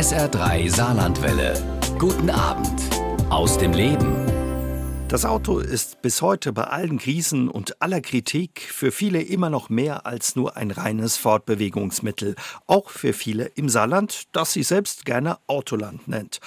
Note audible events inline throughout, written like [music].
SR3 Saarlandwelle. Guten Abend aus dem Leben. Das Auto ist bis heute bei allen Krisen und aller Kritik für viele immer noch mehr als nur ein reines Fortbewegungsmittel. Auch für viele im Saarland, das sie selbst gerne Autoland nennt.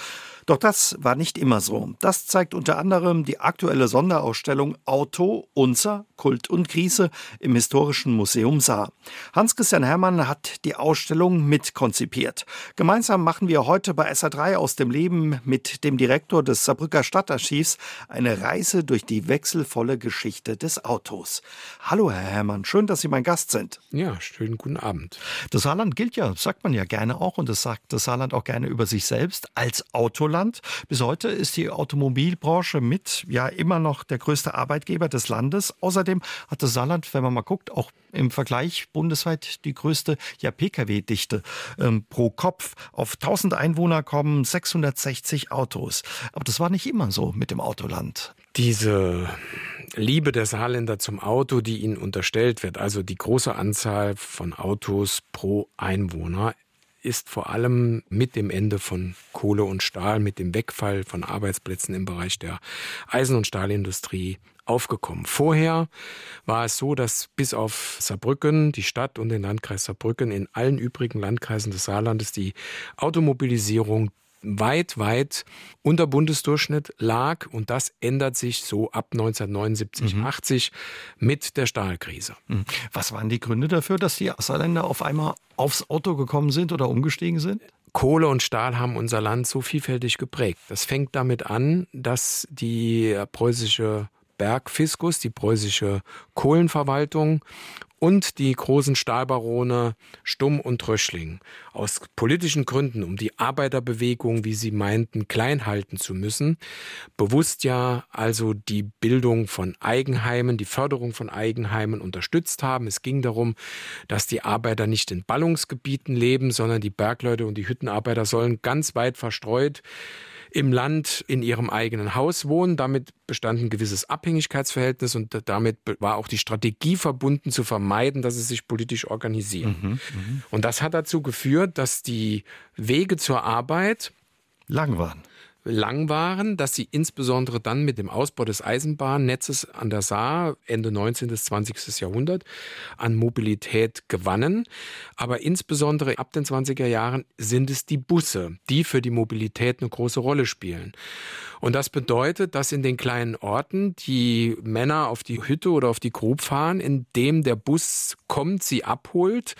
Doch das war nicht immer so. Das zeigt unter anderem die aktuelle Sonderausstellung Auto, unser Kult und Krise im Historischen Museum Saar. Hans-Christian Herrmann hat die Ausstellung mitkonzipiert. Gemeinsam machen wir heute bei SA3 aus dem Leben mit dem Direktor des Saarbrücker Stadtarchivs eine Reise durch die wechselvolle Geschichte des Autos. Hallo, Herr Herrmann, schön, dass Sie mein Gast sind. Ja, schönen guten Abend. Das Saarland gilt ja, sagt man ja gerne auch, und das sagt das Saarland auch gerne über sich selbst, als Autoland. Autoland. Bis heute ist die Automobilbranche mit ja immer noch der größte Arbeitgeber des Landes. Außerdem hat das Saarland, wenn man mal guckt, auch im Vergleich bundesweit die größte ja, Pkw-Dichte ähm, pro Kopf. Auf 1000 Einwohner kommen 660 Autos. Aber das war nicht immer so mit dem Autoland. Diese Liebe der Saarländer zum Auto, die ihnen unterstellt wird, also die große Anzahl von Autos pro Einwohner, ist vor allem mit dem Ende von Kohle und Stahl, mit dem Wegfall von Arbeitsplätzen im Bereich der Eisen- und Stahlindustrie aufgekommen. Vorher war es so, dass bis auf Saarbrücken, die Stadt und den Landkreis Saarbrücken, in allen übrigen Landkreisen des Saarlandes die Automobilisierung weit, weit unter Bundesdurchschnitt lag. Und das ändert sich so ab 1979, mhm. 80 mit der Stahlkrise. Mhm. Was waren die Gründe dafür, dass die Saarländer auf einmal aufs Auto gekommen sind oder umgestiegen sind? Kohle und Stahl haben unser Land so vielfältig geprägt. Das fängt damit an, dass die preußische Bergfiskus, die preußische Kohlenverwaltung und die großen Stahlbarone Stumm und Röschling aus politischen Gründen, um die Arbeiterbewegung, wie sie meinten, klein halten zu müssen, bewusst ja also die Bildung von Eigenheimen, die Förderung von Eigenheimen unterstützt haben. Es ging darum, dass die Arbeiter nicht in Ballungsgebieten leben, sondern die Bergleute und die Hüttenarbeiter sollen ganz weit verstreut im Land in ihrem eigenen Haus wohnen. Damit bestand ein gewisses Abhängigkeitsverhältnis und damit war auch die Strategie verbunden, zu vermeiden, dass sie sich politisch organisieren. Mhm, mh. Und das hat dazu geführt, dass die Wege zur Arbeit lang waren lang waren, dass sie insbesondere dann mit dem Ausbau des Eisenbahnnetzes an der Saar Ende 19. bis 20. Jahrhundert an Mobilität gewannen. Aber insbesondere ab den 20er Jahren sind es die Busse, die für die Mobilität eine große Rolle spielen. Und das bedeutet, dass in den kleinen Orten die Männer auf die Hütte oder auf die Grub fahren, indem der Bus kommt, sie abholt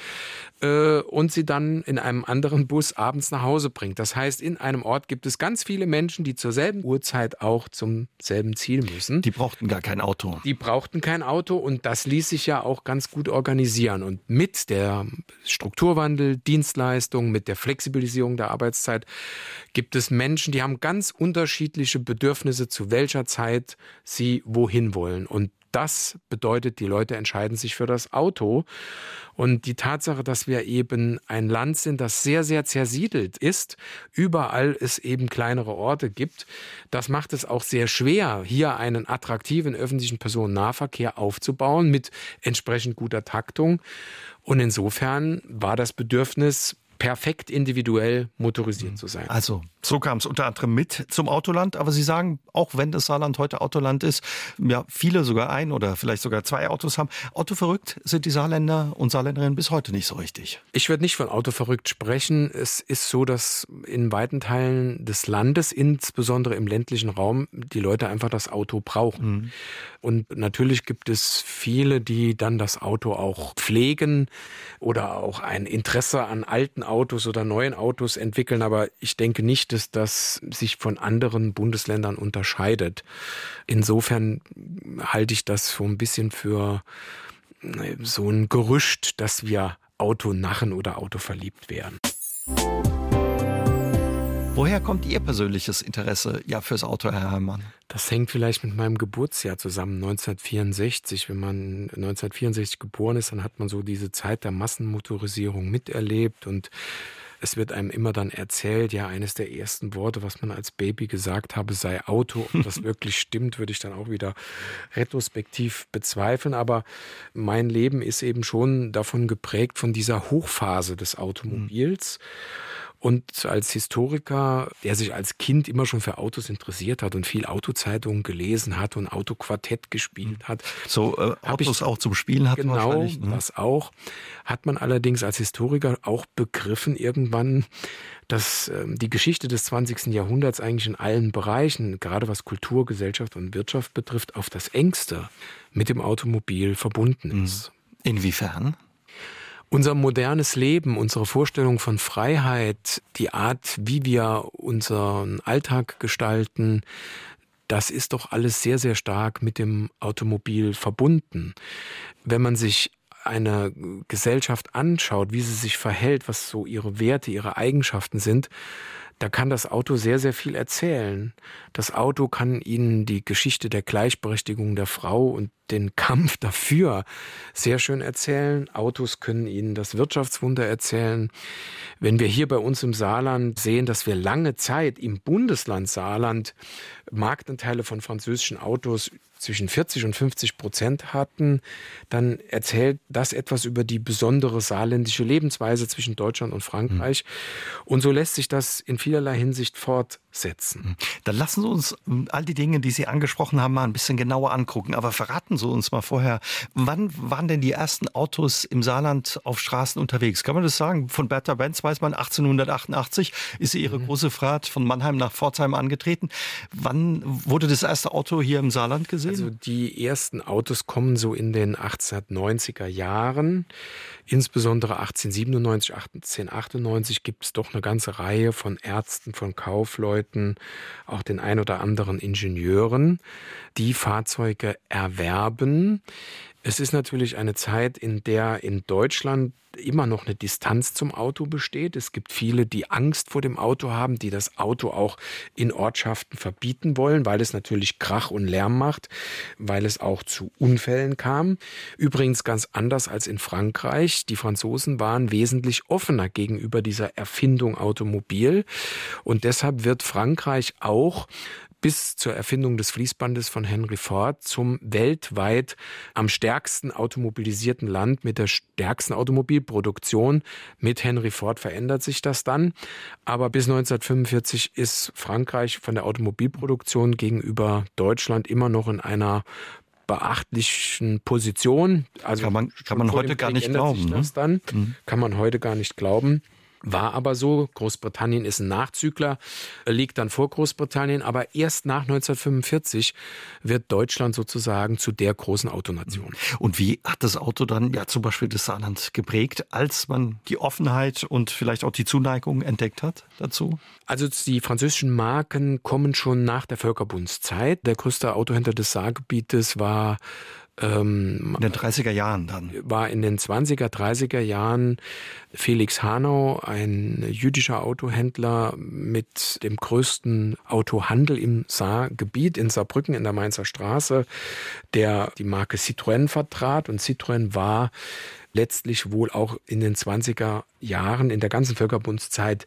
äh, und sie dann in einem anderen Bus abends nach Hause bringt. Das heißt, in einem Ort gibt es ganz viele Menschen, die zur selben Uhrzeit auch zum selben Ziel müssen. Die brauchten gar kein Auto. Die brauchten kein Auto und das ließ sich ja auch ganz gut organisieren. Und mit der Strukturwandel, Dienstleistung, mit der Flexibilisierung der Arbeitszeit gibt es Menschen, die haben ganz unterschiedliche spezifische Bedürfnisse, zu welcher Zeit sie wohin wollen. Und das bedeutet, die Leute entscheiden sich für das Auto. Und die Tatsache, dass wir eben ein Land sind, das sehr, sehr zersiedelt ist, überall es eben kleinere Orte gibt, das macht es auch sehr schwer, hier einen attraktiven öffentlichen Personennahverkehr aufzubauen mit entsprechend guter Taktung. Und insofern war das Bedürfnis perfekt individuell motorisiert zu sein. Also, so kam es unter anderem mit zum Autoland. Aber Sie sagen, auch wenn das Saarland heute Autoland ist, ja, viele sogar ein oder vielleicht sogar zwei Autos haben. Autoverrückt sind die Saarländer und Saarländerinnen bis heute nicht so richtig. Ich würde nicht von Autoverrückt sprechen. Es ist so, dass in weiten Teilen des Landes, insbesondere im ländlichen Raum, die Leute einfach das Auto brauchen. Mhm. Und natürlich gibt es viele, die dann das Auto auch pflegen oder auch ein Interesse an alten Autos oder neuen Autos entwickeln. Aber ich denke nicht, dass das sich von anderen Bundesländern unterscheidet. Insofern halte ich das so ein bisschen für äh, so ein Gerücht, dass wir Autonachen oder Autoverliebt wären. Woher kommt Ihr persönliches Interesse ja fürs Auto, Herr Herrmann? Das hängt vielleicht mit meinem Geburtsjahr zusammen, 1964. Wenn man 1964 geboren ist, dann hat man so diese Zeit der Massenmotorisierung miterlebt und es wird einem immer dann erzählt, ja, eines der ersten Worte, was man als Baby gesagt habe, sei Auto. Ob das [laughs] wirklich stimmt, würde ich dann auch wieder retrospektiv bezweifeln. Aber mein Leben ist eben schon davon geprägt, von dieser Hochphase des Automobils. Mhm. Und als Historiker, der sich als Kind immer schon für Autos interessiert hat und viel Autozeitungen gelesen hat und Autoquartett gespielt hat. So äh, Autos ich, auch zum Spielen hat genau, wahrscheinlich. Genau, das auch. Hat man allerdings als Historiker auch begriffen irgendwann, dass äh, die Geschichte des 20. Jahrhunderts eigentlich in allen Bereichen, gerade was Kultur, Gesellschaft und Wirtschaft betrifft, auf das engste mit dem Automobil verbunden mhm. ist. Inwiefern? Unser modernes Leben, unsere Vorstellung von Freiheit, die Art, wie wir unseren Alltag gestalten, das ist doch alles sehr, sehr stark mit dem Automobil verbunden. Wenn man sich eine Gesellschaft anschaut, wie sie sich verhält, was so ihre Werte, ihre Eigenschaften sind, da kann das Auto sehr, sehr viel erzählen. Das Auto kann Ihnen die Geschichte der Gleichberechtigung der Frau und den Kampf [laughs] dafür sehr schön erzählen. Autos können Ihnen das Wirtschaftswunder erzählen. Wenn wir hier bei uns im Saarland sehen, dass wir lange Zeit im Bundesland Saarland Marktanteile von französischen Autos zwischen 40 und 50 Prozent hatten, dann erzählt das etwas über die besondere saarländische Lebensweise zwischen Deutschland und Frankreich. Mhm. Und so lässt sich das in vielerlei Hinsicht fortsetzen. Mhm. Dann lassen Sie uns ähm, all die Dinge, die Sie angesprochen haben, mal ein bisschen genauer angucken. Aber verraten Sie uns mal vorher, wann waren denn die ersten Autos im Saarland auf Straßen unterwegs? Kann man das sagen? Von Bertha Benz weiß man, 1888 ist sie ihre mhm. große Fahrt von Mannheim nach Pforzheim angetreten. Wann wurde das erste Auto hier im Saarland gesehen? Also die ersten Autos kommen so in den 1890er Jahren. Insbesondere 1897, 1898 gibt es doch eine ganze Reihe von Ärzten, von Kaufleuten, auch den ein oder anderen Ingenieuren, die Fahrzeuge erwerben. Es ist natürlich eine Zeit, in der in Deutschland immer noch eine Distanz zum Auto besteht. Es gibt viele, die Angst vor dem Auto haben, die das Auto auch in Ortschaften verbieten wollen, weil es natürlich Krach und Lärm macht, weil es auch zu Unfällen kam. Übrigens ganz anders als in Frankreich. Die Franzosen waren wesentlich offener gegenüber dieser Erfindung Automobil und deshalb wird Frankreich auch bis zur Erfindung des Fließbandes von Henry Ford zum weltweit am stärksten automobilisierten Land mit der stärksten Automobilproduktion. Mit Henry Ford verändert sich das dann. Aber bis 1945 ist Frankreich von der Automobilproduktion gegenüber Deutschland immer noch in einer beachtlichen Position. Also kann man, kann man heute gar nicht glauben. Ne? Dann. Mhm. Kann man heute gar nicht glauben. War aber so. Großbritannien ist ein Nachzügler, liegt dann vor Großbritannien. Aber erst nach 1945 wird Deutschland sozusagen zu der großen Autonation. Und wie hat das Auto dann ja zum Beispiel das Saarland geprägt, als man die Offenheit und vielleicht auch die Zuneigung entdeckt hat dazu? Also die französischen Marken kommen schon nach der Völkerbundszeit. Der größte Autohändler des Saargebietes war ähm, in den 30er Jahren dann. War in den 20er, 30er Jahren Felix Hanau, ein jüdischer Autohändler mit dem größten Autohandel im Saargebiet in Saarbrücken in der Mainzer Straße, der die Marke Citroën vertrat. Und Citroën war letztlich wohl auch in den 20er Jahren, in der ganzen Völkerbundszeit,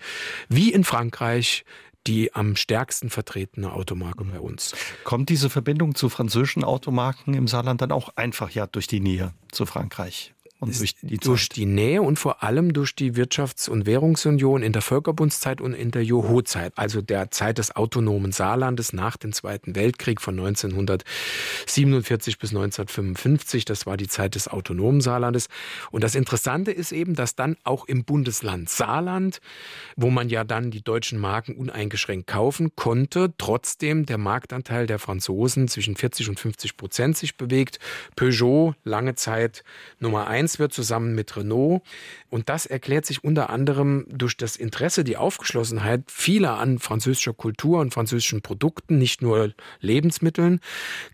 wie in Frankreich, die am stärksten vertretene Automarke bei uns. Kommt diese Verbindung zu französischen Automarken im Saarland dann auch einfach ja durch die Nähe zu Frankreich? Und durch die, durch die Nähe und vor allem durch die Wirtschafts- und Währungsunion in der Völkerbundszeit und in der Joho-Zeit, also der Zeit des autonomen Saarlandes nach dem Zweiten Weltkrieg von 1947 bis 1955. Das war die Zeit des autonomen Saarlandes. Und das Interessante ist eben, dass dann auch im Bundesland Saarland, wo man ja dann die deutschen Marken uneingeschränkt kaufen konnte, trotzdem der Marktanteil der Franzosen zwischen 40 und 50 Prozent sich bewegt. Peugeot lange Zeit Nummer eins Benz wird zusammen mit Renault. Und das erklärt sich unter anderem durch das Interesse, die Aufgeschlossenheit vieler an französischer Kultur und französischen Produkten, nicht nur Lebensmitteln,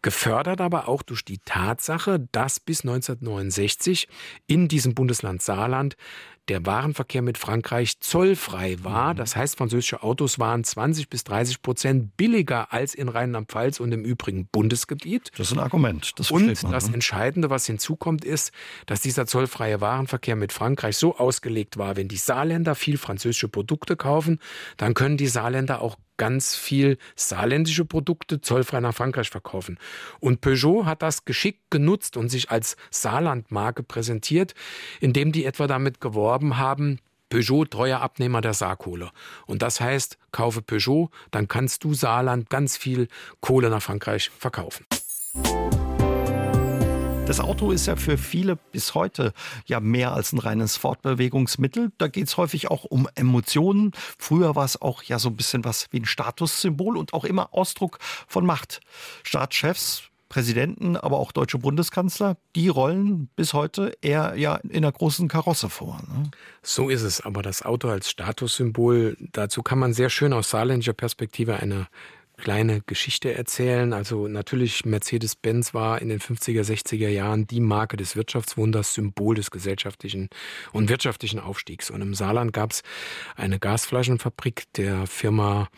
gefördert aber auch durch die Tatsache, dass bis 1969 in diesem Bundesland Saarland der Warenverkehr mit Frankreich zollfrei war. Mhm. Das heißt, französische Autos waren 20 bis 30 Prozent billiger als in Rheinland-Pfalz und im übrigen Bundesgebiet. Das ist ein Argument. Das und das ne? Entscheidende, was hinzukommt, ist, dass dieser zollfreie Warenverkehr mit Frankreich so ausgelegt war, wenn die Saarländer viel französische Produkte kaufen, dann können die Saarländer auch ganz viel saarländische Produkte zollfrei nach Frankreich verkaufen. Und Peugeot hat das geschickt genutzt und sich als Saarlandmarke präsentiert, indem die etwa damit geworben haben, Peugeot treuer Abnehmer der Saarkohle. Und das heißt, kaufe Peugeot, dann kannst du Saarland ganz viel Kohle nach Frankreich verkaufen. Das Auto ist ja für viele bis heute ja mehr als ein reines Fortbewegungsmittel. Da geht es häufig auch um Emotionen. Früher war es auch ja so ein bisschen was wie ein Statussymbol und auch immer Ausdruck von Macht. Staatschefs, Präsidenten, aber auch deutsche Bundeskanzler, die rollen bis heute eher ja in einer großen Karosse vor. Ne? So ist es. Aber das Auto als Statussymbol, dazu kann man sehr schön aus saarländischer Perspektive eine kleine Geschichte erzählen. Also natürlich Mercedes-Benz war in den 50er, 60er Jahren die Marke des Wirtschaftswunders, Symbol des gesellschaftlichen und wirtschaftlichen Aufstiegs. Und im Saarland gab es eine Gasflaschenfabrik der Firma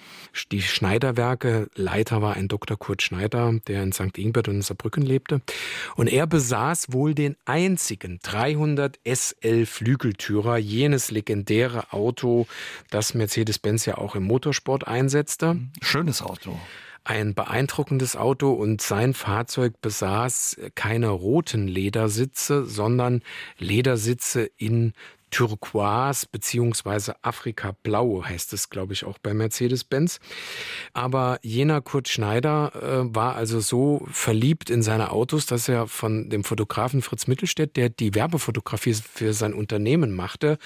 die Schneiderwerke. Leiter war ein Dr. Kurt Schneider, der in St. Ingbert und in Saarbrücken lebte. Und er besaß wohl den einzigen 300 SL Flügeltürer, jenes legendäre Auto, das Mercedes-Benz ja auch im Motorsport einsetzte. Schönes Auto ein beeindruckendes Auto und sein Fahrzeug besaß keine roten Ledersitze, sondern Ledersitze in Turquoise beziehungsweise Afrika-Blau heißt es, glaube ich, auch bei Mercedes-Benz. Aber jener Kurt Schneider äh, war also so verliebt in seine Autos, dass er von dem Fotografen Fritz Mittelstädt, der die Werbefotografie für sein Unternehmen machte,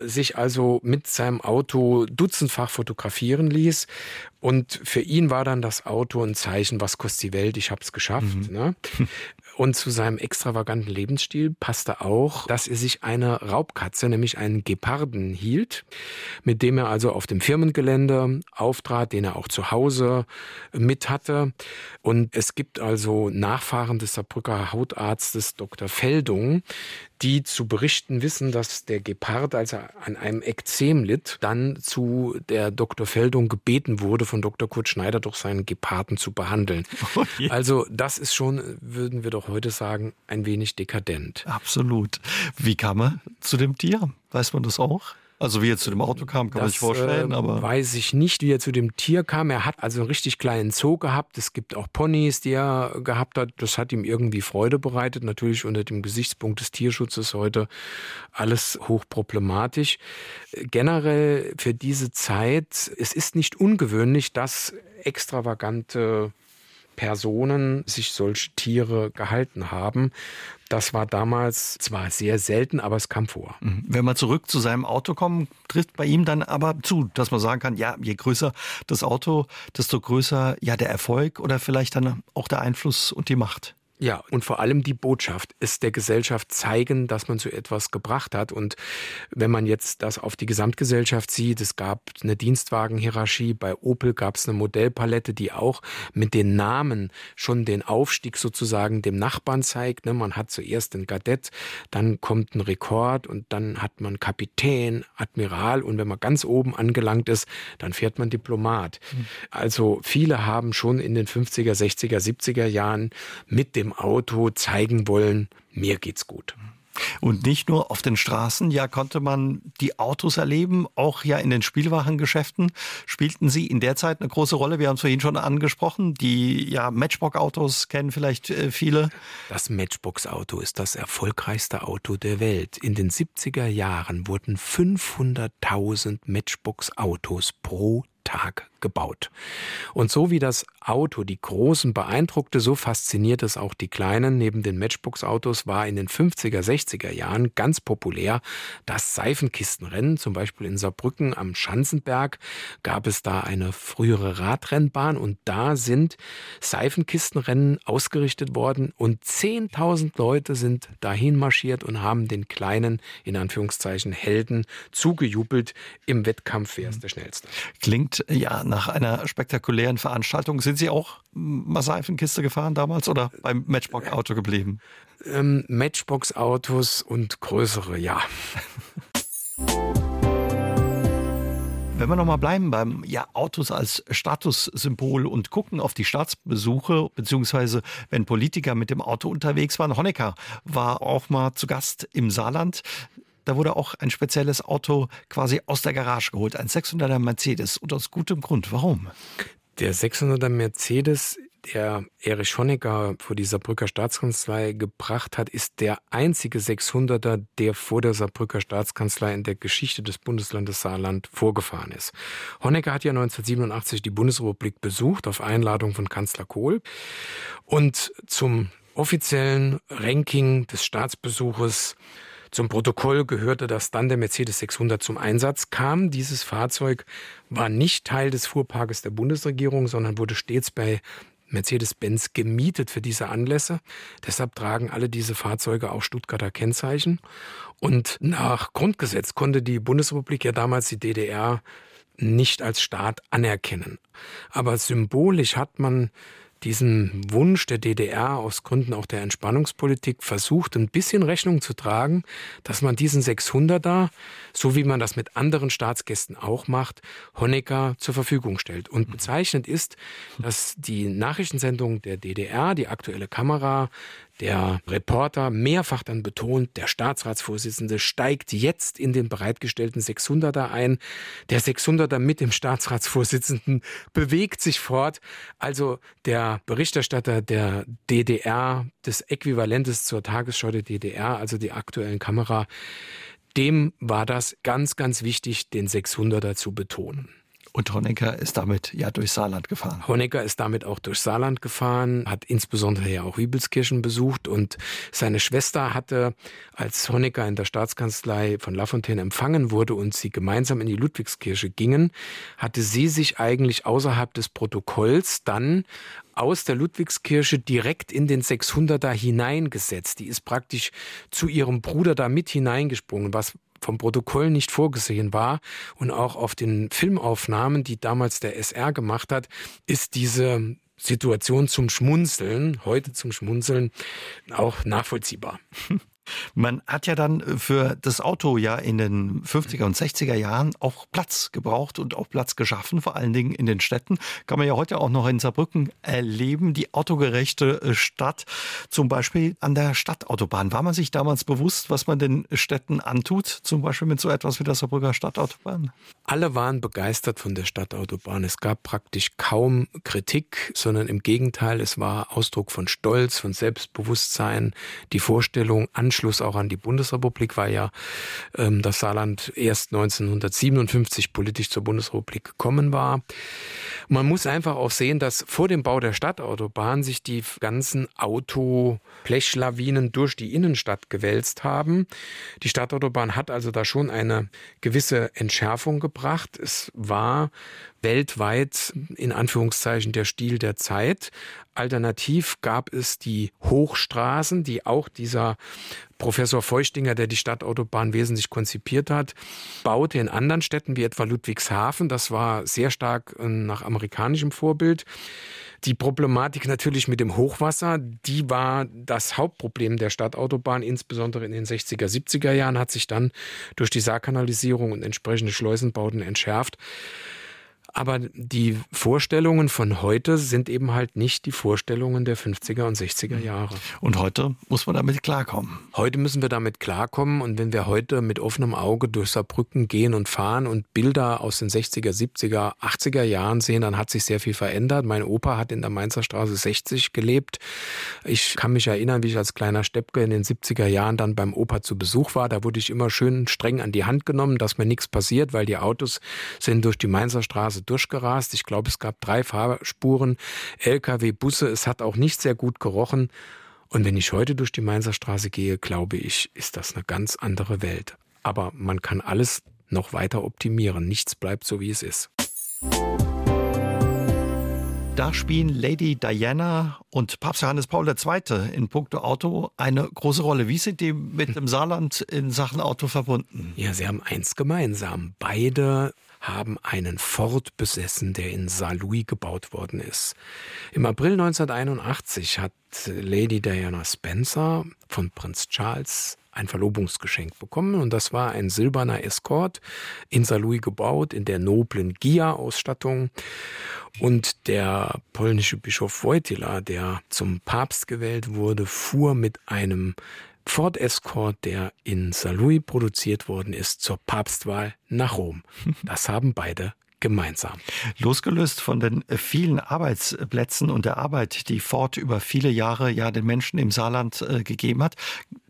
sich also mit seinem Auto dutzendfach fotografieren ließ. Und für ihn war dann das Auto ein Zeichen, was kostet die Welt, ich habe es geschafft. Mhm. Ne? [laughs] Und zu seinem extravaganten Lebensstil passte auch, dass er sich eine Raubkatze, nämlich einen Geparden, hielt, mit dem er also auf dem Firmengelände auftrat, den er auch zu Hause mit hatte. Und es gibt also Nachfahren des Saarbrücker Hautarztes Dr. Feldung, die zu berichten wissen, dass der Gepard, als er an einem Ekzem litt, dann zu der Dr. Feldung gebeten wurde, von Dr. Kurt Schneider doch seinen Geparden zu behandeln. [laughs] Oh also das ist schon, würden wir doch heute sagen, ein wenig dekadent. Absolut. Wie kam er zu dem Tier? Weiß man das auch? Also wie er zu dem Auto kam, kann das, man sich vorstellen. Äh, aber weiß ich nicht, wie er zu dem Tier kam. Er hat also einen richtig kleinen Zoo gehabt. Es gibt auch Ponys, die er gehabt hat. Das hat ihm irgendwie Freude bereitet. Natürlich unter dem Gesichtspunkt des Tierschutzes heute alles hochproblematisch. Generell für diese Zeit, es ist nicht ungewöhnlich, dass extravagante Personen sich solche Tiere gehalten haben. Das war damals zwar sehr selten, aber es kam vor. Mhm. Wenn wir zurück zu seinem Auto kommen, trifft bei ihm dann aber zu, dass man sagen kann, ja, je größer das Auto, desto größer ja der Erfolg oder vielleicht dann auch der Einfluss und die Macht. Ja, und vor allem die Botschaft ist der Gesellschaft zeigen, dass man zu etwas gebracht hat. Und wenn man jetzt das auf die Gesamtgesellschaft sieht, es gab eine Dienstwagenhierarchie, bei Opel gab es eine Modellpalette, die auch mit den Namen schon den Aufstieg sozusagen dem Nachbarn zeigt. Ne, man hat zuerst ein Kadett, dann kommt ein Rekord und dann hat man Kapitän, Admiral und wenn man ganz oben angelangt ist, dann fährt man Diplomat. Mhm. Also viele haben schon in den 50er, 60er, 70er Jahren mit dem Auto zeigen wollen, mir geht's gut. Und nicht nur auf den Straßen, ja, konnte man die Autos erleben, auch ja in den Spielwarengeschäften spielten sie in der Zeit eine große Rolle. Wir haben es vorhin schon angesprochen. Die ja, Matchbox-Autos kennen vielleicht äh, viele. Das Matchbox-Auto ist das erfolgreichste Auto der Welt. In den 70er Jahren wurden 500.000 Matchbox-Autos pro Tag gebaut. Und so wie das Auto die Großen beeindruckte, so fasziniert es auch die Kleinen. Neben den Matchbox-Autos war in den 50er, 60er Jahren ganz populär das Seifenkistenrennen. Zum Beispiel in Saarbrücken am Schanzenberg gab es da eine frühere Radrennbahn und da sind Seifenkistenrennen ausgerichtet worden und 10.000 Leute sind dahin marschiert und haben den kleinen, in Anführungszeichen, Helden zugejubelt im Wettkampf, wer ist der Schnellste. Klingt ja nach einer spektakulären Veranstaltung. Sind Sie auch mal Seifenkiste gefahren damals oder beim Matchbox-Auto geblieben? Ähm, Matchbox-Autos und größere, ja. Wenn wir nochmal bleiben beim ja, Autos als Statussymbol und gucken auf die Staatsbesuche, beziehungsweise wenn Politiker mit dem Auto unterwegs waren. Honecker war auch mal zu Gast im Saarland. Da wurde auch ein spezielles Auto quasi aus der Garage geholt, ein 600er Mercedes und aus gutem Grund. Warum? Der 600er Mercedes der Erich Honecker vor die Saarbrücker Staatskanzlei gebracht hat, ist der einzige 600er, der vor der Saarbrücker Staatskanzlei in der Geschichte des Bundeslandes Saarland vorgefahren ist. Honecker hat ja 1987 die Bundesrepublik besucht auf Einladung von Kanzler Kohl und zum offiziellen Ranking des Staatsbesuches zum Protokoll gehörte, dass dann der Mercedes 600 zum Einsatz kam. Dieses Fahrzeug war nicht Teil des Fuhrparkes der Bundesregierung, sondern wurde stets bei Mercedes-Benz gemietet für diese Anlässe. Deshalb tragen alle diese Fahrzeuge auch Stuttgarter Kennzeichen. Und nach Grundgesetz konnte die Bundesrepublik ja damals die DDR nicht als Staat anerkennen. Aber symbolisch hat man diesen Wunsch der DDR aus Gründen auch der Entspannungspolitik versucht, ein bisschen Rechnung zu tragen, dass man diesen 600er, so wie man das mit anderen Staatsgästen auch macht, Honecker zur Verfügung stellt. Und bezeichnend ist, dass die Nachrichtensendung der DDR, die aktuelle Kamera, der Reporter mehrfach dann betont, der Staatsratsvorsitzende steigt jetzt in den bereitgestellten 600er ein. Der 600er mit dem Staatsratsvorsitzenden bewegt sich fort. Also der Berichterstatter der DDR, des Äquivalentes zur Tagesschau der DDR, also die aktuellen Kamera, dem war das ganz, ganz wichtig, den 600er zu betonen. Und Honecker ist damit ja durch Saarland gefahren. Honecker ist damit auch durch Saarland gefahren, hat insbesondere ja auch Wiebelskirchen besucht und seine Schwester hatte, als Honecker in der Staatskanzlei von Lafontaine empfangen wurde und sie gemeinsam in die Ludwigskirche gingen, hatte sie sich eigentlich außerhalb des Protokolls dann aus der Ludwigskirche direkt in den 600er hineingesetzt. Die ist praktisch zu ihrem Bruder da mit hineingesprungen, was vom Protokoll nicht vorgesehen war und auch auf den Filmaufnahmen, die damals der SR gemacht hat, ist diese Situation zum Schmunzeln, heute zum Schmunzeln, auch nachvollziehbar. [laughs] Man hat ja dann für das Auto ja in den 50er und 60er Jahren auch Platz gebraucht und auch Platz geschaffen, vor allen Dingen in den Städten. Kann man ja heute auch noch in Saarbrücken erleben, die autogerechte äh, Stadt, zum Beispiel an der Stadtautobahn. War man sich damals bewusst, was man den Städten antut, zum Beispiel mit so etwas wie der Saarbrücker Stadtautobahn? Alle waren begeistert von der Stadtautobahn. Es gab praktisch kaum Kritik, sondern im Gegenteil, es war Ausdruck von Stolz, von Selbstbewusstsein, die Vorstellung, Anschluss auch an die Bundesrepublik, weil ja ähm, das Saarland erst 1957 politisch zur Bundesrepublik gekommen war. Man muss einfach auch sehen, dass vor dem Bau der Stadtautobahn sich die ganzen Autoblechlawinen durch die Innenstadt gewälzt haben. Die Stadtautobahn hat also da schon eine gewisse Entschärfung gebracht. Es war weltweit in Anführungszeichen der Stil der Zeit. Alternativ gab es die Hochstraßen, die auch dieser Professor Feuchtinger, der die Stadtautobahn wesentlich konzipiert hat, baute in anderen Städten wie etwa Ludwigshafen. Das war sehr stark äh, nach amerikanischem Vorbild. Die Problematik natürlich mit dem Hochwasser, die war das Hauptproblem der Stadtautobahn, insbesondere in den 60er, 70er Jahren, hat sich dann durch die Saarkanalisierung und entsprechende Schleusenbauten entschärft. Aber die Vorstellungen von heute sind eben halt nicht die Vorstellungen der 50er und 60er mhm. Jahre. Und heute muss man damit klarkommen. Heute müssen wir damit klarkommen. Und wenn wir heute mit offenem Auge durch Saarbrücken gehen und fahren und Bilder aus den 60er, 70er, 80er Jahren sehen, dann hat sich sehr viel verändert. Mein Opa hat in der Mainzer Straße 60 gelebt. Ich kann mich erinnern, wie ich als kleiner Steppke in den 70er Jahren dann beim Opa zu Besuch war. Da wurde ich immer schön streng an die Hand genommen, dass mir nichts passiert, weil die Autos sind durch die Mainzer Straße Straße durchgerast. Ich glaube, es gab drei Fahrspuren, Lkw, Busse. Es hat auch nicht sehr gut gerochen. Und wenn ich heute durch die Mainzer Straße gehe, glaube ich, ist das eine ganz andere Welt. Aber man kann alles noch weiter optimieren. Nichts bleibt so, wie es ist. Da spielen Lady Diana und Papst Johannes Paul II. in puncto Auto eine große Rolle. Wie sind die mit dem [laughs] Saarland in Sachen Auto verbunden? Ja, sie haben eins gemeinsam. Beide haben einen Ford besessen, der in Saarlouis gebaut worden ist. Im April 1981 hat Lady Diana Spencer von Prinz Charles ein Verlobungsgeschenk bekommen und das war ein silberner Escort in Saarlouis gebaut, in der noblen Gia-Ausstattung. Und der polnische Bischof Wojtyla, der zum Papst gewählt wurde, fuhr mit einem Ford Escort, der in Saarlouis produziert worden ist, zur Papstwahl nach Rom. [laughs] Das haben beide gemeinsam. Losgelöst von den vielen Arbeitsplätzen und der Arbeit, die Ford über viele Jahre ja den Menschen im Saarland äh, gegeben hat,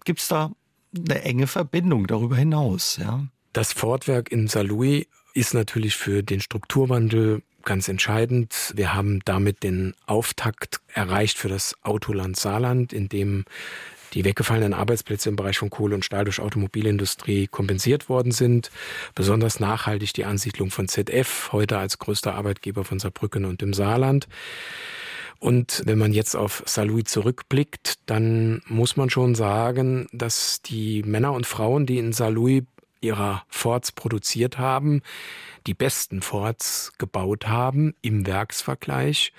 gibt es da eine enge Verbindung darüber hinaus. Ja? Das Fordwerk in Saarlouis ist natürlich für den Strukturwandel ganz entscheidend. Wir haben damit den Auftakt erreicht für das Autoland Saarland, in dem die weggefallenen Arbeitsplätze im Bereich von Kohle und Stahl durch Automobilindustrie kompensiert worden sind. Besonders nachhaltig die Ansiedlung von ZF, heute als größter Arbeitgeber von Saarbrücken und dem Saarland. Und wenn man jetzt auf Saarlouis zurückblickt, dann muss man schon sagen, dass die Männer und Frauen, die in Saarlouis ihrer Forts produziert haben, die besten Forts gebaut haben im Werksvergleich.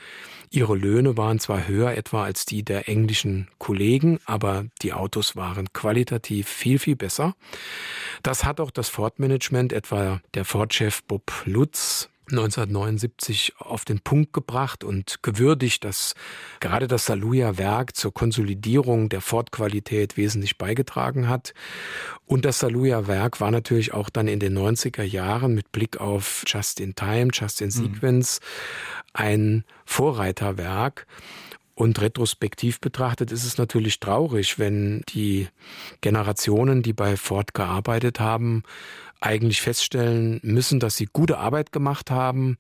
Ihre Löhne waren zwar höher etwa als die der englischen Kollegen, aber die Autos waren qualitativ viel, viel besser. Das hat auch das Ford-Management, etwa der Ford-Chef Bob Lutz, 1979 auf den Punkt gebracht und gewürdigt, dass gerade das Saluja Werk zur Konsolidierung der Ford-Qualität wesentlich beigetragen hat. Und das Saluja Werk war natürlich auch dann in den 90er Jahren mit Blick auf Just in Time, Just in mhm. Sequence ein Vorreiterwerk. Und retrospektiv betrachtet ist es natürlich traurig, wenn die Generationen, die bei Ford gearbeitet haben, eigentlich feststellen müssen, dass sie gute Arbeit gemacht haben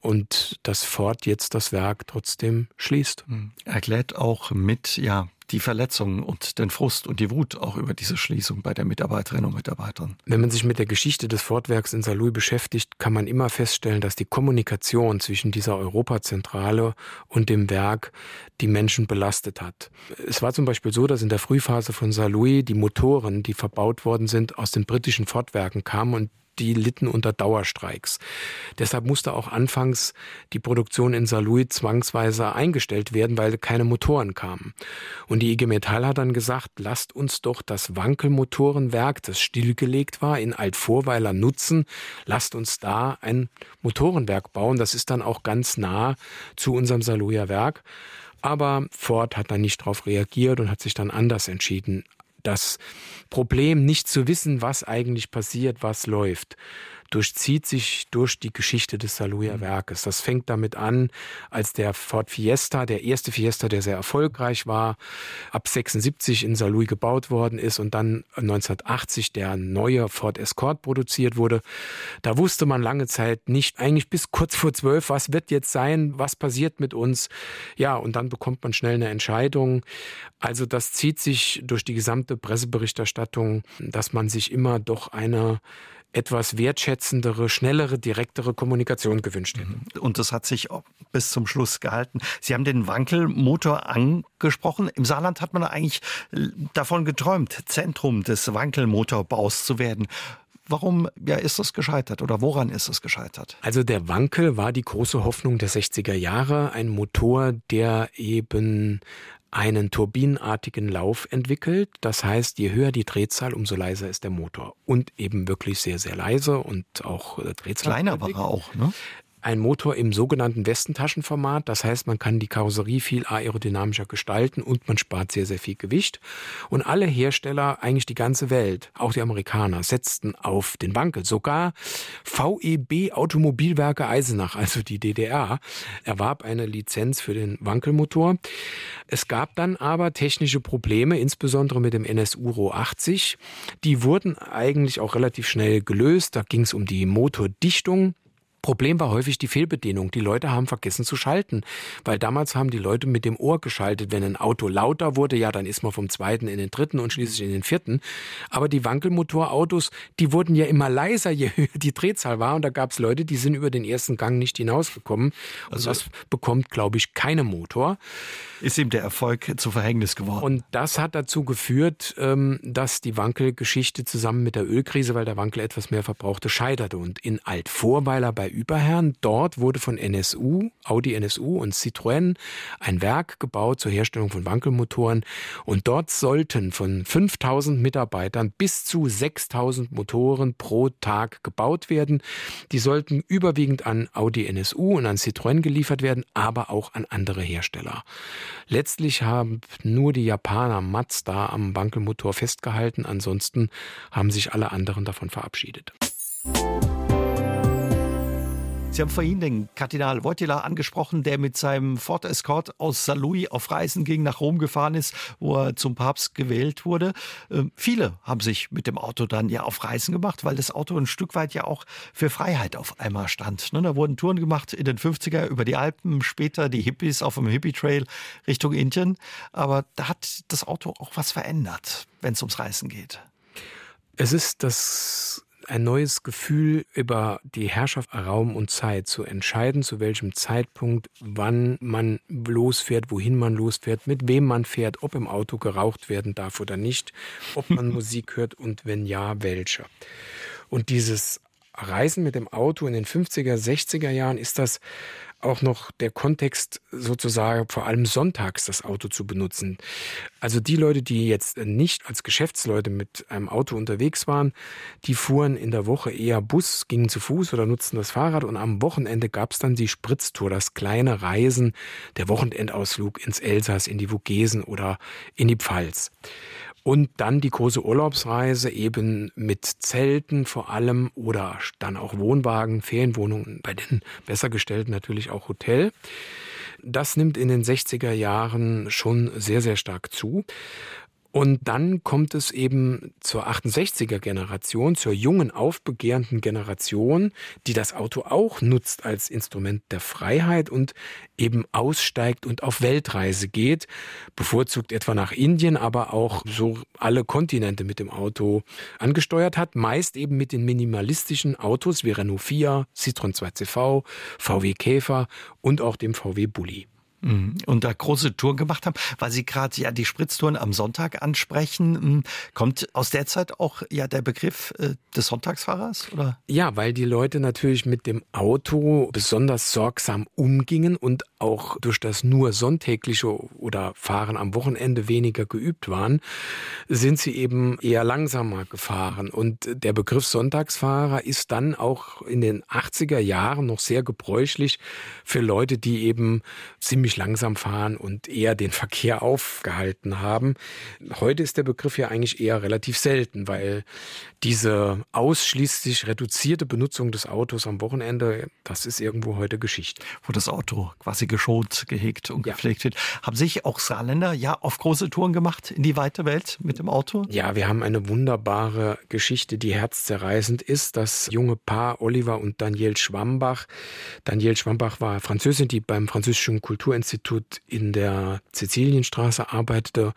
und dass Ford jetzt das Werk trotzdem schließt. Hm. Erklärt auch mit, ja, die Verletzungen und den Frust und die Wut auch über diese Schließung bei der Mitarbeiterinnen und Mitarbeitern. Wenn man sich mit der Geschichte des Fortwerks in Saarlouis beschäftigt, kann man immer feststellen, dass die Kommunikation zwischen dieser Europazentrale und dem Werk die Menschen belastet hat. Es war zum Beispiel so, dass in der Frühphase von Saarlouis die Motoren, die verbaut worden sind, aus den britischen Fortwerken kamen und die litten unter Dauerstreiks. Deshalb musste auch anfangs die Produktion in Saarlouis zwangsweise eingestellt werden, weil keine Motoren kamen. Und die IG Metall hat dann gesagt, lasst uns doch das Wankelmotorenwerk, das stillgelegt war, in Altvorweiler nutzen. Lasst uns da ein Motorenwerk bauen. Das ist dann auch ganz nah zu unserem Saarlouier Werk. Aber Ford hat dann nicht darauf reagiert und hat sich dann anders entschieden das Problem, nicht zu wissen, was eigentlich passiert, was läuft, durchzieht sich durch die Geschichte des Saluja mhm. Werkes. Das fängt damit an, als der Ford Fiesta, der erste Fiesta, der sehr erfolgreich war, ab 76 in Saarlouis gebaut worden ist und dann 1980 der neue Ford Escort produziert wurde. Da wusste man lange Zeit nicht, eigentlich bis kurz vor zwölf, was wird jetzt sein, was passiert mit uns. Ja, und dann bekommt man schnell eine Entscheidung. Also das zieht sich durch die gesamte Presseberichterstattung, dass man sich immer doch eine etwas wertschätzendere, schnellere, direktere Kommunikation gewünscht hätte. Mhm. Und das hat sich bis zum Schluss gehalten. Sie haben den Wankelmotor angesprochen. Im Saarland hat man eigentlich äh, davon geträumt, Zentrum des Wankelmotorbaus zu werden. Warum ja, ist das gescheitert oder woran ist es gescheitert? Also der Wankel war die große Hoffnung der 60er Jahre, ein Motor, der eben einen turbinenartigen Lauf entwickelt. Das heißt, je höher die Drehzahl, umso leiser ist der Motor. Und eben wirklich sehr, sehr leise und auch äh, Drehzahl. Kleiner war er auch, ne? Ein Motor im sogenannten Westentaschenformat. Das heißt, man kann die Karosserie viel aerodynamischer gestalten und man spart sehr, sehr viel Gewicht. Und alle Hersteller, eigentlich die ganze Welt, auch die Amerikaner, setzten auf den Wankel. Sogar VEB Automobilwerke Eisenach, also die DDR, erwarb eine Lizenz für den Wankelmotor. Es gab dann aber technische Probleme, insbesondere mit dem NSU RO 80. Die wurden eigentlich auch relativ schnell gelöst. Da ging es um die Motordichtung. Problem war häufig die Fehlbedienung. Die Leute haben vergessen zu schalten, weil damals haben die Leute mit dem Ohr geschaltet. Wenn ein Auto lauter wurde, ja, dann ist man vom zweiten in den dritten und schließlich in den vierten. Aber die Wankelmotorautos, die wurden ja immer leiser, [laughs] je höher die Drehzahl war. Und da gab es Leute, die sind über den ersten Gang nicht hinausgekommen. Und also das bekommt, glaube ich, keine Motor. Ist ihm der Erfolg zu Verhängnis geworden. Und das hat dazu geführt, ähm, dass die Wankelgeschichte zusammen mit der Ölkrise, weil der Wankel etwas mehr verbrauchte, scheiterte. Und in Altvorweiler bei Überherrn. Dort wurde von NSU, Audi NSU und Citroën ein Werk gebaut zur Herstellung von Wankelmotoren. Und dort sollten von 5000 Mitarbeitern bis zu 6000 Motoren pro Tag gebaut werden. Die sollten überwiegend an Audi NSU und an Citroën geliefert werden, aber auch an andere Hersteller. Letztlich haben nur die Japaner Mazda am Wankelmotor festgehalten. Ansonsten haben sich alle anderen davon verabschiedet. Sie haben vorhin den Kardinal Wojtyla angesprochen, der mit seinem Ford Escort aus Saarlouis auf Reisen ging, nach Rom gefahren ist, wo er zum Papst gewählt wurde. Ähm, viele haben sich mit dem Auto dann ja auf Reisen gemacht, weil das Auto ein Stück weit ja auch für Freiheit auf einmal stand. Ne, da wurden Touren gemacht in den 50er über die Alpen, später die Hippies auf dem Hippie Trail Richtung Indien. Aber da hat das Auto auch was verändert, wenn es ums Reisen geht. Es ist das ein neues Gefühl über die Herrschaft Raum und Zeit zu entscheiden, zu welchem Zeitpunkt, wann man losfährt, wohin man losfährt, mit wem man fährt, ob im Auto geraucht werden darf oder nicht, ob man [laughs] Musik hört und wenn ja, welche. Und dieses Reisen mit dem Auto in den 50er, 60er Jahren ist das auch noch der Kontext sozusagen vor allem sonntags das Auto zu benutzen. Also die Leute, die jetzt nicht als Geschäftsleute mit einem Auto unterwegs waren, die fuhren in der Woche eher Bus, gingen zu Fuß oder nutzten das Fahrrad und am Wochenende gab es dann die Spritztour, das kleine Reisen, der Wochenendausflug ins Elsass, in die Vogesen oder in die Pfalz. Und dann die große Urlaubsreise eben mit Zelten vor allem oder dann auch Wohnwagen, Ferienwohnungen, bei den Bessergestellten natürlich auch Hotel. Das nimmt in den 60er Jahren schon sehr, sehr stark zu. Und dann kommt es eben zur 68er Generation, zur jungen, aufbegehrenden Generation, die das Auto auch nutzt als Instrument der Freiheit und eben aussteigt und auf Weltreise geht, bevorzugt etwa nach Indien, aber auch so alle Kontinente mit dem Auto angesteuert hat, meist eben mit den minimalistischen Autos wie Renault 4, Citroën 2CV, VW Käfer und auch dem VW Bulli. Mhm. Und da große Touren gemacht haben, weil Sie gerade ja die Spritztouren am Sonntag ansprechen. Mhm. Kommt aus der Zeit auch ja der Begriff äh, des Sonntagsfahrers? Oder? Ja, weil die Leute natürlich mit dem Auto besonders sorgsam umgingen und auch durch das nur sonntägliche oder Fahren am Wochenende weniger geübt waren, sind sie eben eher langsamer gefahren. Und der Begriff Sonntagsfahrer ist dann auch in den 80er Jahren noch sehr gebräuchlich für Leute, die eben ziemlich ziemlich langsam fahren und eher den Verkehr aufgehalten haben. Heute ist der Begriff ja eigentlich eher relativ selten, weil diese ausschließlich reduzierte Benutzung des Autos am Wochenende, das ist irgendwo heute Geschichte. Wo das Auto quasi geschont, gehegt und ja. gepflegt wird. Haben sich auch Saarländer ja auf große Touren gemacht in die weite Welt mit dem Auto? Ja, wir haben eine wunderbare Geschichte, die herzzerreißend ist. Das junge Paar Oliver und Daniel Schwambach. Daniel Schwambach war Französin, die beim französischen Kulturinstitut Institut in der Sizilienstraße arbeitete.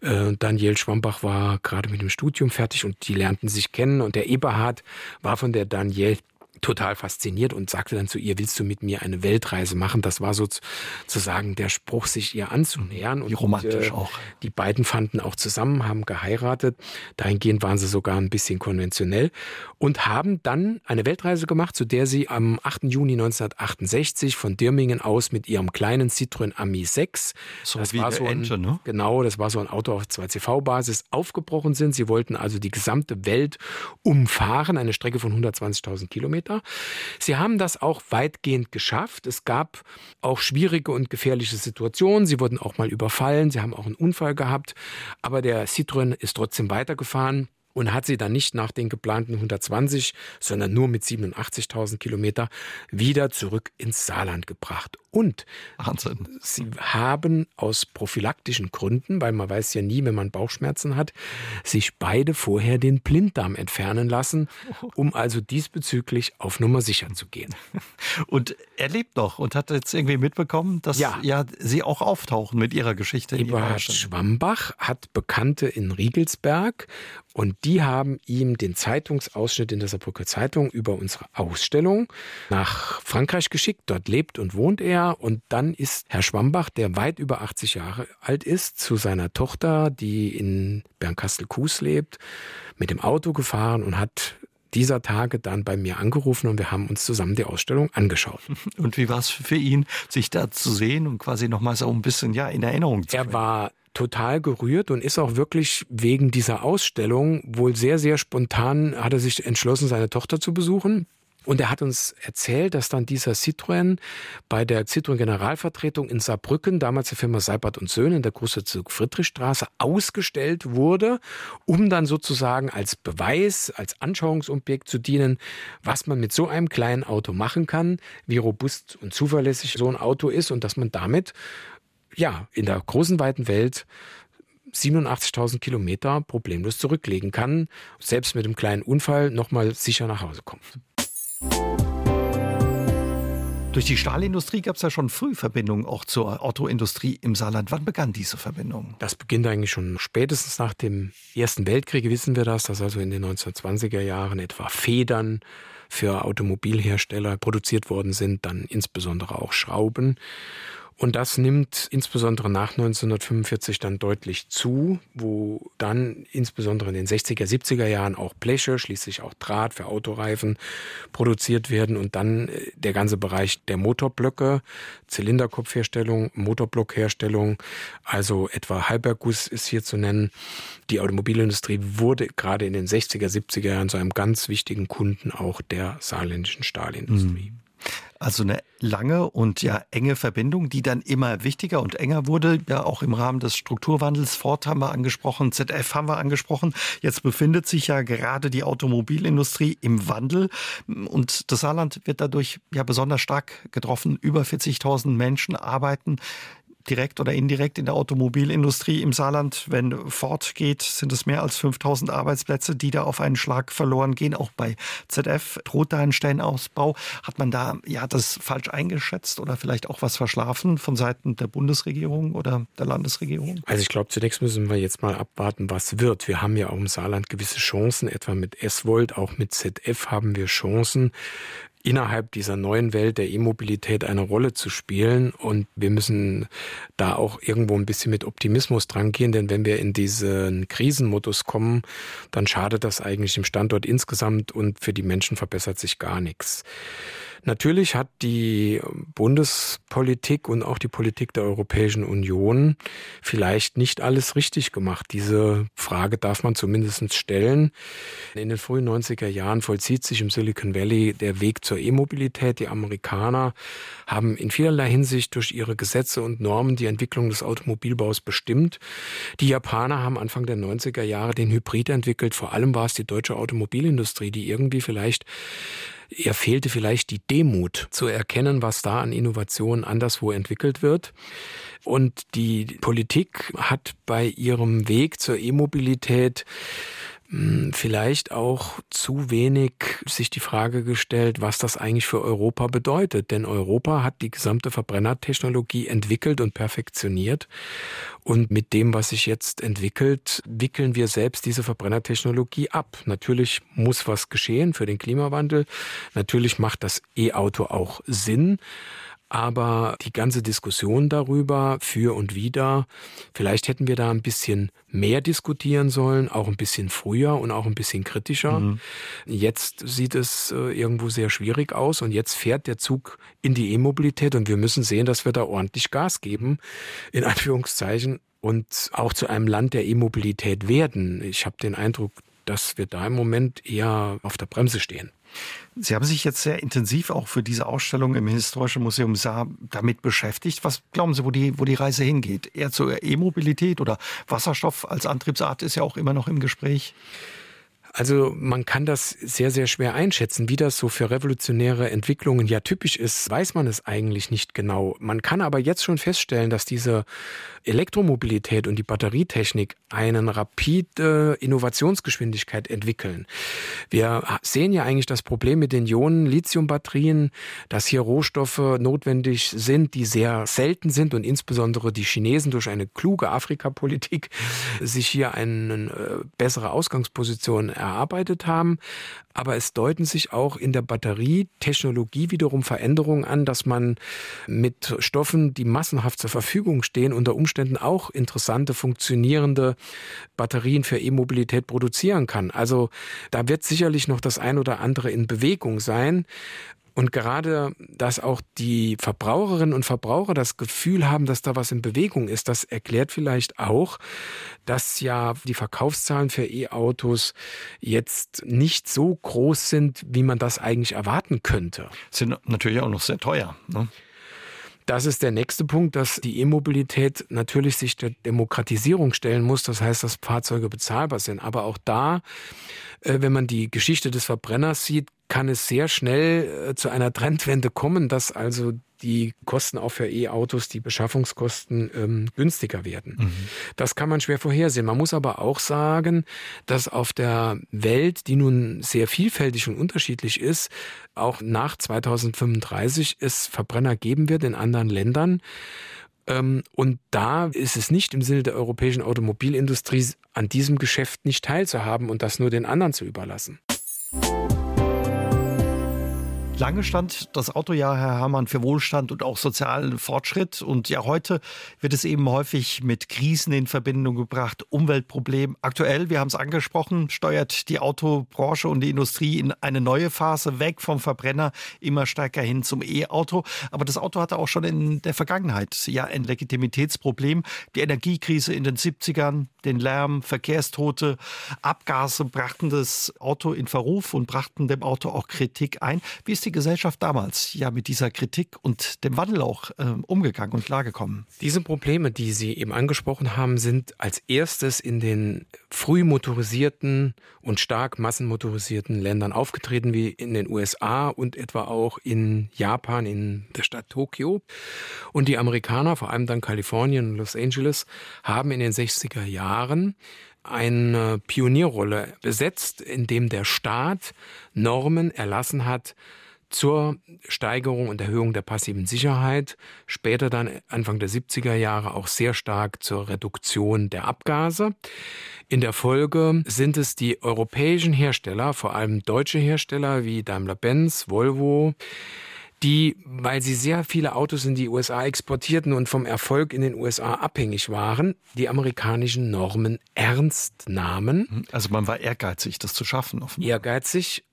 Äh, Daniel Schwambach war gerade mit dem Studium fertig und die lernten sich kennen und der Eberhard war von der Daniel total fasziniert und sagte dann zu ihr, willst du mit mir eine Weltreise machen? Das war sozusagen der Spruch, sich ihr anzunähern. Und Wie romantisch äh, auch. Die beiden fanden auch zusammen, haben geheiratet. Dahingehend waren sie sogar ein bisschen konventionell und haben dann eine Weltreise gemacht, zu der sie am 8. Juni 1968 von Dirmingen aus mit ihrem kleinen Citroën Ami 6, so das war so ein, Ente, ne? genau, das war so ein Auto auf 2CV-Basis, aufgebrochen sind. Sie wollten also die gesamte Welt umfahren, eine Strecke von 120.000 Kilometer. Kilometer. Sie haben das auch weitgehend geschafft. Es gab auch schwierige und gefährliche Situationen. Sie wurden auch mal überfallen. Sie haben auch einen Unfall gehabt. Aber der Citroën ist trotzdem weitergefahren und hat sie dann nicht nach den geplanten 120, sondern nur mit 87.000 Kilometer wieder zurück ins Saarland gebracht. Und Wahnsinn. sie haben aus prophylaktischen Gründen, weil man weiß ja nie, wenn man Bauchschmerzen hat, sich beide vorher den Blinddarm entfernen lassen, um also diesbezüglich auf Nummer sicher zu gehen. [laughs] Und er lebt noch und hat jetzt irgendwie mitbekommen, dass ja, ja sie auch auftauchen mit ihrer Geschichte. Eberhard Schwambach hat Bekannte in Riegelsberg und die haben ihm den Zeitungsausschnitt in der Saarbrücker Zeitung über unsere Ausstellung nach Frankreich geschickt. Dort lebt und wohnt er. Und dann ist Herr Schwambach, der weit über 80 Jahre alt ist, zu seiner Tochter, die in Bernkastel-Kues lebt, mit dem Auto gefahren und hat dieser Tage dann bei mir angerufen und wir haben uns zusammen die Ausstellung angeschaut. [laughs] Und wie war es für ihn, sich da zu sehen und quasi nochmal so ein bisschen ja in Erinnerung zu? Er war total gerührt und ist auch wirklich wegen dieser Ausstellung wohl sehr, sehr spontan, hat er sich entschlossen, seine Tochter zu besuchen. Und er hat uns erzählt, dass dann dieser Citroën bei der Citroën Generalvertretung in Saarbrücken, damals die Firma Seibert und Söhne in der Großherzog Friedrichstraße, ausgestellt wurde, um dann sozusagen als Beweis, als Anschauungsobjekt zu dienen, was man mit so einem kleinen Auto machen kann, wie robust und zuverlässig so ein Auto ist und dass man damit ja in der großen weiten Welt 87.000 Kilometer problemlos zurücklegen kann, selbst mit einem kleinen Unfall nochmal sicher nach Hause kommt. Durch die Stahlindustrie gab es ja schon früh Verbindungen auch zur Autoindustrie im Saarland. Wann begann diese Verbindung? Das beginnt eigentlich schon spätestens nach dem Ersten Weltkrieg, wissen wir das, dass also in den 1920er Jahren etwa Federn für Automobilhersteller produziert worden sind, dann insbesondere auch Schrauben. Und das nimmt insbesondere nach 1945 dann deutlich zu, wo dann insbesondere in den 60er, 70er Jahren auch Bleche, schließlich auch Draht für Autoreifen produziert werden und dann äh, der ganze Bereich der Motorblöcke, Zylinderkopfherstellung, Motorblockherstellung, also etwa Halberguss ist hier zu nennen. Die Automobilindustrie wurde gerade in den 60er, 70er Jahren zu einem ganz wichtigen Kunden auch der saarländischen Stahlindustrie. Mhm. Also eine lange und ja enge Verbindung, die dann immer wichtiger und enger wurde. Ja, auch im Rahmen des Strukturwandels. Ford haben wir angesprochen, ZF haben wir angesprochen. Jetzt befindet sich ja gerade die Automobilindustrie im Wandel und das Saarland wird dadurch ja besonders stark getroffen. Über 40.000 Menschen arbeiten direkt oder indirekt in der Automobilindustrie im Saarland. Wenn Ford geht, sind es mehr als 5000 Arbeitsplätze, die da auf einen Schlag verloren gehen. Auch bei ZF droht da ein Stellenausbau. Hat man da ja das falsch eingeschätzt oder vielleicht auch was verschlafen von Seiten der Bundesregierung oder der Landesregierung? Also ich glaube, zunächst müssen wir jetzt mal abwarten, was wird. Wir haben ja auch im Saarland gewisse Chancen, etwa mit S-Volt, auch mit ZF haben wir Chancen innerhalb dieser neuen Welt der E-Mobilität eine Rolle zu spielen. Und wir müssen da auch irgendwo ein bisschen mit Optimismus drangehen, denn wenn wir in diesen Krisenmodus kommen, dann schadet das eigentlich dem Standort insgesamt und für die Menschen verbessert sich gar nichts. Natürlich hat die Bundespolitik und auch die Politik der Europäischen Union vielleicht nicht alles richtig gemacht. Diese Frage darf man zumindest stellen. In den frühen 90er Jahren vollzieht sich im Silicon Valley der Weg zur E-Mobilität. Die Amerikaner haben in vielerlei Hinsicht durch ihre Gesetze und Normen die Entwicklung des Automobilbaus bestimmt. Die Japaner haben Anfang der 90er Jahre den Hybrid entwickelt. Vor allem war es die deutsche Automobilindustrie, die irgendwie vielleicht er fehlte vielleicht die Demut zu erkennen, was da an Innovationen anderswo entwickelt wird. Und die Politik hat bei ihrem Weg zur E-Mobilität vielleicht auch zu wenig sich die Frage gestellt, was das eigentlich für Europa bedeutet. Denn Europa hat die gesamte Verbrennertechnologie entwickelt und perfektioniert. Und mit dem, was sich jetzt entwickelt, wickeln wir selbst diese Verbrennertechnologie ab. Natürlich muss was geschehen für den Klimawandel. Natürlich macht das E-Auto auch Sinn. Aber die ganze Diskussion darüber, für und wider, vielleicht hätten wir da ein bisschen mehr diskutieren sollen, auch ein bisschen früher und auch ein bisschen kritischer. Mhm. Jetzt sieht es äh, irgendwo sehr schwierig aus und jetzt fährt der Zug in die E-Mobilität und wir müssen sehen, dass wir da ordentlich Gas geben, in [laughs] Anführungszeichen, und auch zu einem Land der E-Mobilität werden. Ich habe den Eindruck, dass wir da im Moment eher auf der Bremse stehen. Sie haben sich jetzt sehr intensiv auch für diese Ausstellung im Historischen Museum Saar damit beschäftigt. Was glauben Sie, wo die, wo die Reise hingeht? Eher zur E-Mobilität oder Wasserstoff als Antriebsart ist ja auch immer noch im Gespräch? Also man kann das sehr, sehr schwer einschätzen. Wie das so für revolutionäre Entwicklungen ja typisch ist, weiß man es eigentlich nicht genau. Man kann aber jetzt schon feststellen, dass diese Elektromobilität und die Batterietechnik einen rapide Innovationsgeschwindigkeit entwickeln. Wir sehen ja eigentlich das Problem mit den Ionen-Lithium-Batterien, dass hier Rohstoffe notwendig sind, die sehr selten sind und insbesondere die Chinesen durch eine kluge Afrikapolitik sich hier eine äh, bessere Ausgangsposition erarbeitet haben. Aber es deuten sich auch in der Batterietechnologie wiederum Veränderungen an, dass man mit Stoffen, die massenhaft zur Verfügung stehen, unter Umständen auch interessante, funktionierende Batterien für E-Mobilität produzieren kann. Also da wird sicherlich noch das ein oder andere in Bewegung sein. Und gerade, dass auch die Verbraucherinnen und Verbraucher das Gefühl haben, dass da was in Bewegung ist, das erklärt vielleicht auch, dass ja die Verkaufszahlen für E-Autos jetzt nicht so groß sind, wie man das eigentlich erwarten könnte. Sind natürlich auch noch sehr teuer. Ne? Das ist der nächste Punkt, dass die E-Mobilität natürlich sich der Demokratisierung stellen muss. Das heißt, dass Fahrzeuge bezahlbar sind. Aber auch da, wenn man die Geschichte des Verbrenners sieht, kann es sehr schnell äh, zu einer Trendwende kommen, dass also die Kosten auch für E-Autos, die Beschaffungskosten ähm, günstiger werden. Mhm. Das kann man schwer vorhersehen. Man muss aber auch sagen, dass auf der Welt, die nun sehr vielfältig und unterschiedlich ist, auch nach 2035 es Verbrenner geben wird in anderen Ländern. Ähm, und da ist es nicht im Sinne der europäischen Automobilindustrie, an diesem Geschäft nicht teilzuhaben und das nur den anderen zu überlassen. Lange stand das Auto ja, Herr Herrmann, für Wohlstand und auch sozialen Fortschritt. Und ja, heute wird es eben häufig mit Krisen in Verbindung gebracht, Umweltproblemen. Aktuell, wir haben es angesprochen, steuert die Autobranche und die Industrie in eine neue Phase weg vom Verbrenner immer stärker hin zum E-Auto. Aber das Auto hatte auch schon in der Vergangenheit ja ein Legitimitätsproblem. Die Energiekrise in den 70ern, den Lärm, Verkehrstote, Abgase brachten das Auto in Verruf und brachten dem Auto auch Kritik ein. Wie ist die Gesellschaft damals ja mit dieser Kritik und dem Wandel auch äh, umgegangen und klargekommen? Diese Probleme, die Sie eben angesprochen haben, sind als erstes in den früh motorisierten und stark massenmotorisierten Ländern aufgetreten, wie in den USA und etwa auch in Japan, in der Stadt Tokio. Und die Amerikaner, vor allem dann Kalifornien und Los Angeles, haben in den 60er Jahren eine Pionierrolle besetzt, indem der Staat Normen erlassen hat, zur Steigerung und Erhöhung der passiven Sicherheit, später dann Anfang der 70er Jahre auch sehr stark zur Reduktion der Abgase. In der Folge sind es die europäischen Hersteller, vor allem deutsche Hersteller wie Daimler-Benz, Volvo, die, weil sie sehr viele Autos in die USA exportierten und vom Erfolg in den USA abhängig waren, die amerikanischen Normen ernst nahmen. Also man war ehrgeizig, das zu schaffen. Offenbar. Ehrgeizig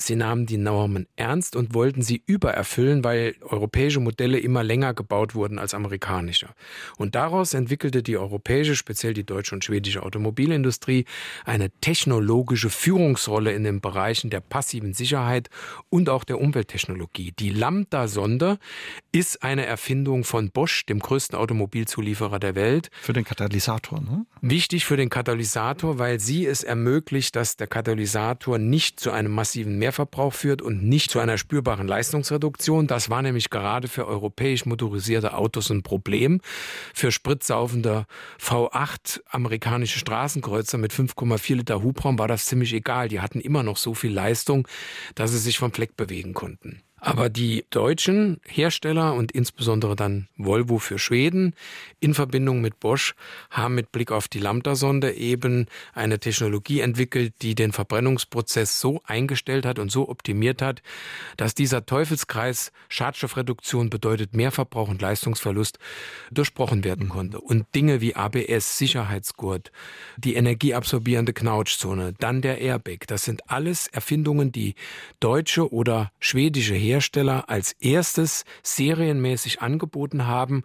Sie nahmen die Normen ernst und wollten sie übererfüllen, weil europäische Modelle immer länger gebaut wurden als amerikanische. Und daraus entwickelte die europäische, speziell die deutsche und schwedische Automobilindustrie, eine technologische Führungsrolle in den Bereichen der passiven Sicherheit und auch der Umwelttechnologie. Die Lambda-Sonde ist eine Erfindung von Bosch, dem größten Automobilzulieferer der Welt. Für den Katalysator, ne? Wichtig für den Katalysator, weil sie es ermöglicht, dass der Katalysator nicht zu einem massiven Mehr Mehrverbrauch führt und nicht zu einer spürbaren Leistungsreduktion. Das war nämlich gerade für europäisch motorisierte Autos ein Problem. Für spritsaufende V8 amerikanische Straßenkreuzer mit 5,4 Liter Hubraum war das ziemlich egal. Die hatten immer noch so viel Leistung, dass sie sich vom Fleck bewegen konnten. Aber die deutschen Hersteller und insbesondere dann Volvo für Schweden in Verbindung mit Bosch haben mit Blick auf die Lambda-Sonde eben eine Technologie entwickelt, die den Verbrennungsprozess so eingestellt hat und so optimiert hat, dass dieser Teufelskreis Schadstoffreduktion bedeutet Mehrverbrauch und Leistungsverlust durchbrochen werden mhm. konnte. Und Dinge wie ABS, Sicherheitsgurt, die energieabsorbierende Knautschzone, dann der Airbag, das sind alles Erfindungen, die deutsche oder schwedische Hersteller Hersteller als erstes serienmäßig angeboten haben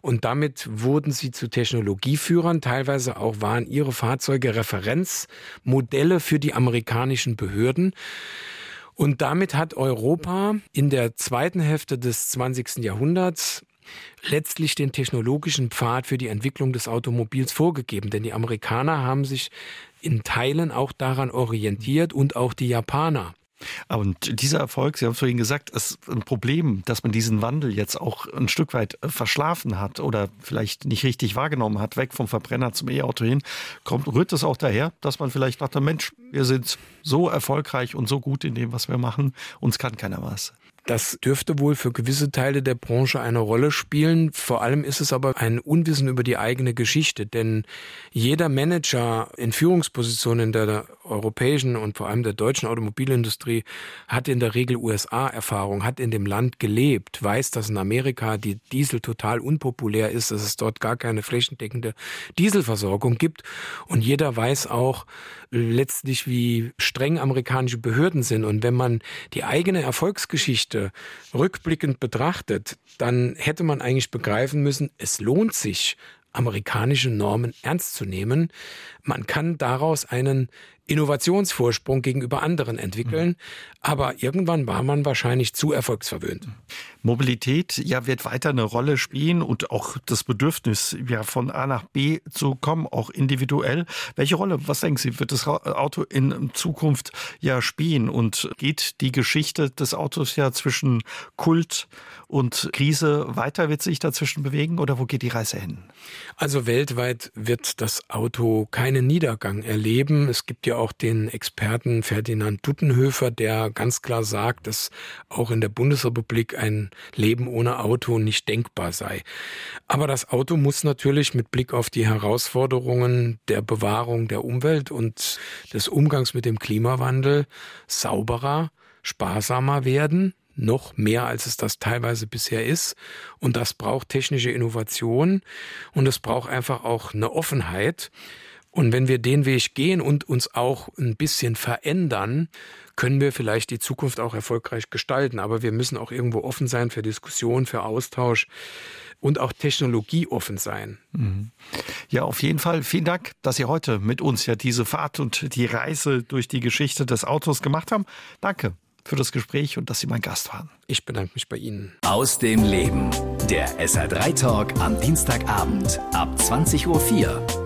und damit wurden sie zu Technologieführern. Teilweise auch waren ihre Fahrzeuge Referenzmodelle für die amerikanischen Behörden. Und damit hat Europa in der zweiten Hälfte des 20. Jahrhunderts letztlich den technologischen Pfad für die Entwicklung des Automobils vorgegeben. Denn die Amerikaner haben sich in Teilen auch daran orientiert und auch die Japaner. Und dieser Erfolg, Sie haben es vorhin gesagt, ist ein Problem, dass man diesen Wandel jetzt auch ein Stück weit äh, verschlafen hat oder vielleicht nicht richtig wahrgenommen hat, weg vom Verbrenner zum E-Auto hin. Kommt, rührt es auch daher, dass man vielleicht dachte, Mensch, wir sind so erfolgreich und so gut in dem, was wir machen, uns kann keiner was. Das dürfte wohl für gewisse Teile der Branche eine Rolle spielen. Vor allem ist es aber ein Unwissen über die eigene Geschichte, denn jeder Manager in Führungspositionen der europäischen und vor allem der deutschen Automobilindustrie hat in der Regel USA-Erfahrung, hat in dem Land gelebt, weiß, dass in Amerika die Diesel total unpopulär ist, dass es dort gar keine flächendeckende Dieselversorgung gibt. Und jeder weiß auch letztlich, wie streng amerikanische Behörden sind. Und wenn man die eigene Erfolgsgeschichte rückblickend betrachtet, dann hätte man eigentlich begreifen müssen, es lohnt sich, amerikanische Normen ernst zu nehmen. Man kann daraus einen Innovationsvorsprung gegenüber anderen entwickeln. Mhm. Aber irgendwann war man wahrscheinlich zu erfolgsverwöhnt. Mobilität ja wird weiter eine Rolle spielen und auch das Bedürfnis, ja von A nach B zu kommen, auch individuell. Welche Rolle, was denken Sie, wird das Auto in Zukunft ja spielen? Und geht die Geschichte des Autos ja zwischen Kult und Krise weiter? Wird sich dazwischen bewegen oder wo geht die Reise hin? Also weltweit wird das Auto keinen Niedergang erleben. Es gibt ja auch den Experten Ferdinand Duttenhöfer, der ganz klar sagt, dass auch in der Bundesrepublik ein Leben ohne Auto nicht denkbar sei. Aber das Auto muss natürlich mit Blick auf die Herausforderungen der Bewahrung der Umwelt und des Umgangs mit dem Klimawandel sauberer, sparsamer werden, noch mehr, als es das teilweise bisher ist. Und das braucht technische Innovation und es braucht einfach auch eine Offenheit. Und wenn wir den Weg gehen und uns auch ein bisschen verändern, können wir vielleicht die Zukunft auch erfolgreich gestalten. Aber wir müssen auch irgendwo offen sein für Diskussion, für Austausch und auch technologieoffen sein. Mhm. Ja, auf jeden Fall. Vielen Dank, dass Sie heute mit uns ja diese Fahrt und die Reise durch die Geschichte des Autos gemacht haben. Danke für das Gespräch und dass Sie mein Gast waren. Ich bedanke mich bei Ihnen. Aus dem Leben. Der SR3 Talk am Dienstagabend ab 20.04 Uhr